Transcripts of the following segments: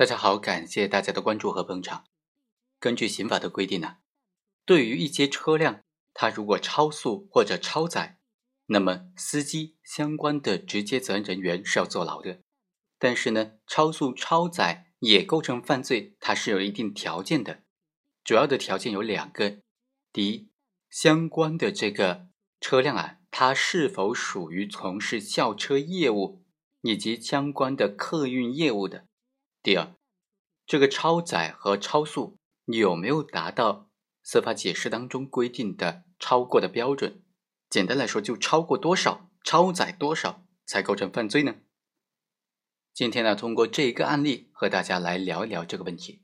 大家好，感谢大家的关注和捧场。根据刑法的规定呢，对于一些车辆，它如果超速或者超载，那么司机相关的直接责任人员是要坐牢的。但是呢，超速超载也构成犯罪，它是有一定条件的。主要的条件有两个：第一，相关的这个车辆啊，它是否属于从事校车业务以及相关的客运业务的。第二，这个超载和超速有没有达到司法解释当中规定的超过的标准？简单来说，就超过多少、超载多少才构成犯罪呢？今天呢，通过这一个案例和大家来聊一聊这个问题。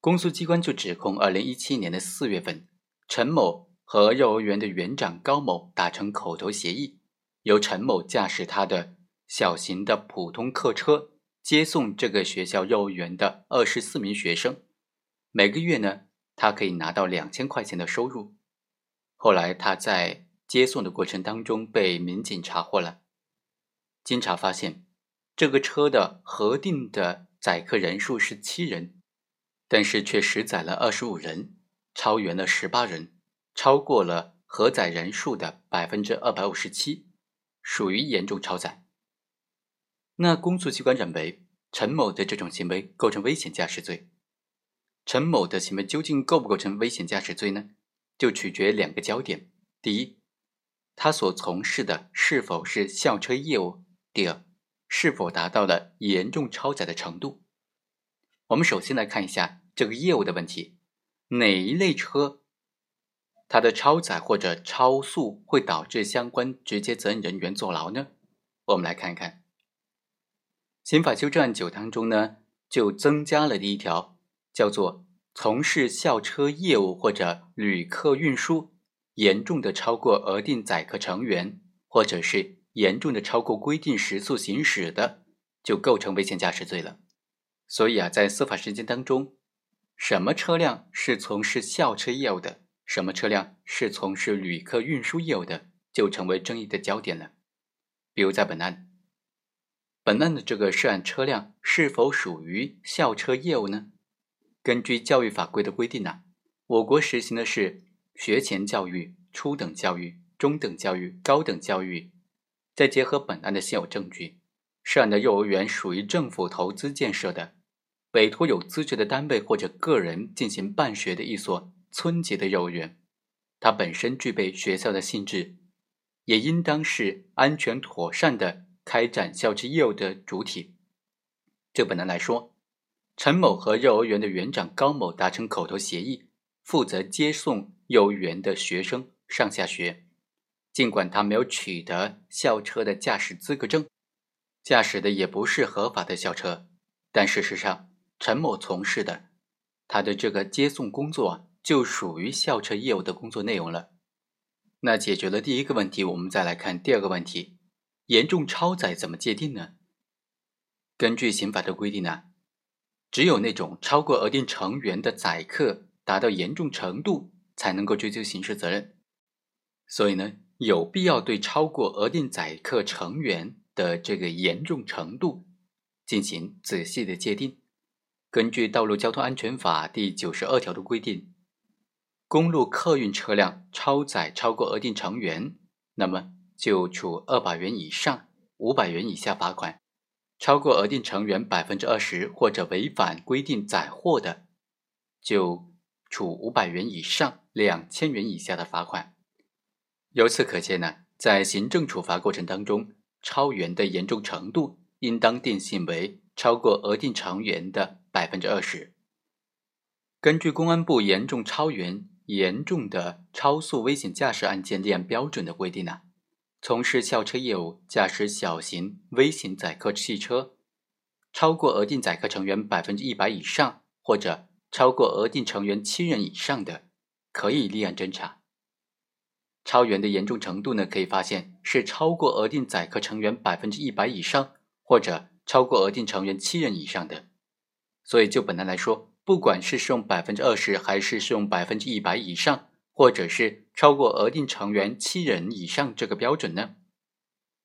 公诉机关就指控，二零一七年的四月份，陈某和幼儿园的园长高某达成口头协议，由陈某驾驶他的小型的普通客车。接送这个学校幼儿园的二十四名学生，每个月呢，他可以拿到两千块钱的收入。后来他在接送的过程当中被民警查获了，经查发现，这个车的核定的载客人数是七人，但是却实载了二十五人，超员了十八人，超过了核载人数的百分之二百五十七，属于严重超载。那公诉机关认为，陈某的这种行为构成危险驾驶罪。陈某的行为究竟构不构成危险驾驶罪呢？就取决两个焦点：第一，他所从事的是否是校车业务；第二，是否达到了严重超载的程度。我们首先来看一下这个业务的问题：哪一类车，它的超载或者超速会导致相关直接责任人员坐牢呢？我们来看一看。刑法修正案九当中呢，就增加了第一条，叫做从事校车业务或者旅客运输，严重的超过额定载客成员，或者是严重的超过规定时速行驶的，就构成危险驾驶罪了。所以啊，在司法实践当中，什么车辆是从事校车业务的，什么车辆是从事旅客运输业务的，就成为争议的焦点了。比如在本案。本案的这个涉案车辆是否属于校车业务呢？根据教育法规的规定呢，我国实行的是学前教育、初等教育、中等教育、高等教育。再结合本案的现有证据，涉案的幼儿园属于政府投资建设的，委托有资质的单位或者个人进行办学的一所村级的幼儿园，它本身具备学校的性质，也应当是安全妥善的。开展校车业务的主体，就本案来说，陈某和幼儿园的园长高某达成口头协议，负责接送幼儿园的学生上下学。尽管他没有取得校车的驾驶资格证，驾驶的也不是合法的校车，但事实上，陈某从事的他的这个接送工作就属于校车业务的工作内容了。那解决了第一个问题，我们再来看第二个问题。严重超载怎么界定呢？根据刑法的规定呢，只有那种超过额定成员的载客达到严重程度，才能够追究刑事责任。所以呢，有必要对超过额定载客成员的这个严重程度进行仔细的界定。根据《道路交通安全法》第九十二条的规定，公路客运车辆超载超过额定成员，那么。就处二百元以上五百元以下罚款，超过额定成员百分之二十或者违反规定载货的，就处五百元以上两千元以下的罚款。由此可见呢，在行政处罚过程当中，超员的严重程度应当定性为超过额定成员的百分之二十。根据公安部严重超员、严重的超速危险驾驶案件立案标准的规定呢。从事校车业务，驾驶小型、微型载客汽车，超过额定载客成员百分之一百以上，或者超过额定成员七人以上的，可以立案侦查。超员的严重程度呢？可以发现是超过额定载客成员百分之一百以上，或者超过额定成员七人以上的。所以就本案来说，不管是适用百分之二十，还是适用百分之一百以上。或者是超过额定成员七人以上这个标准呢？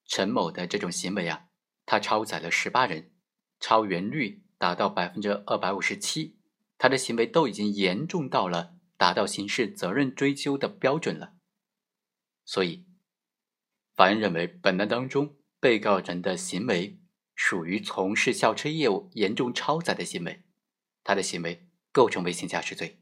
陈某的这种行为啊，他超载了十八人，超员率达到百分之二百五十七，他的行为都已经严重到了达到刑事责任追究的标准了。所以，法院认为本案当中被告人的行为属于从事校车业务严重超载的行为，他的行为构成危险驾驶罪。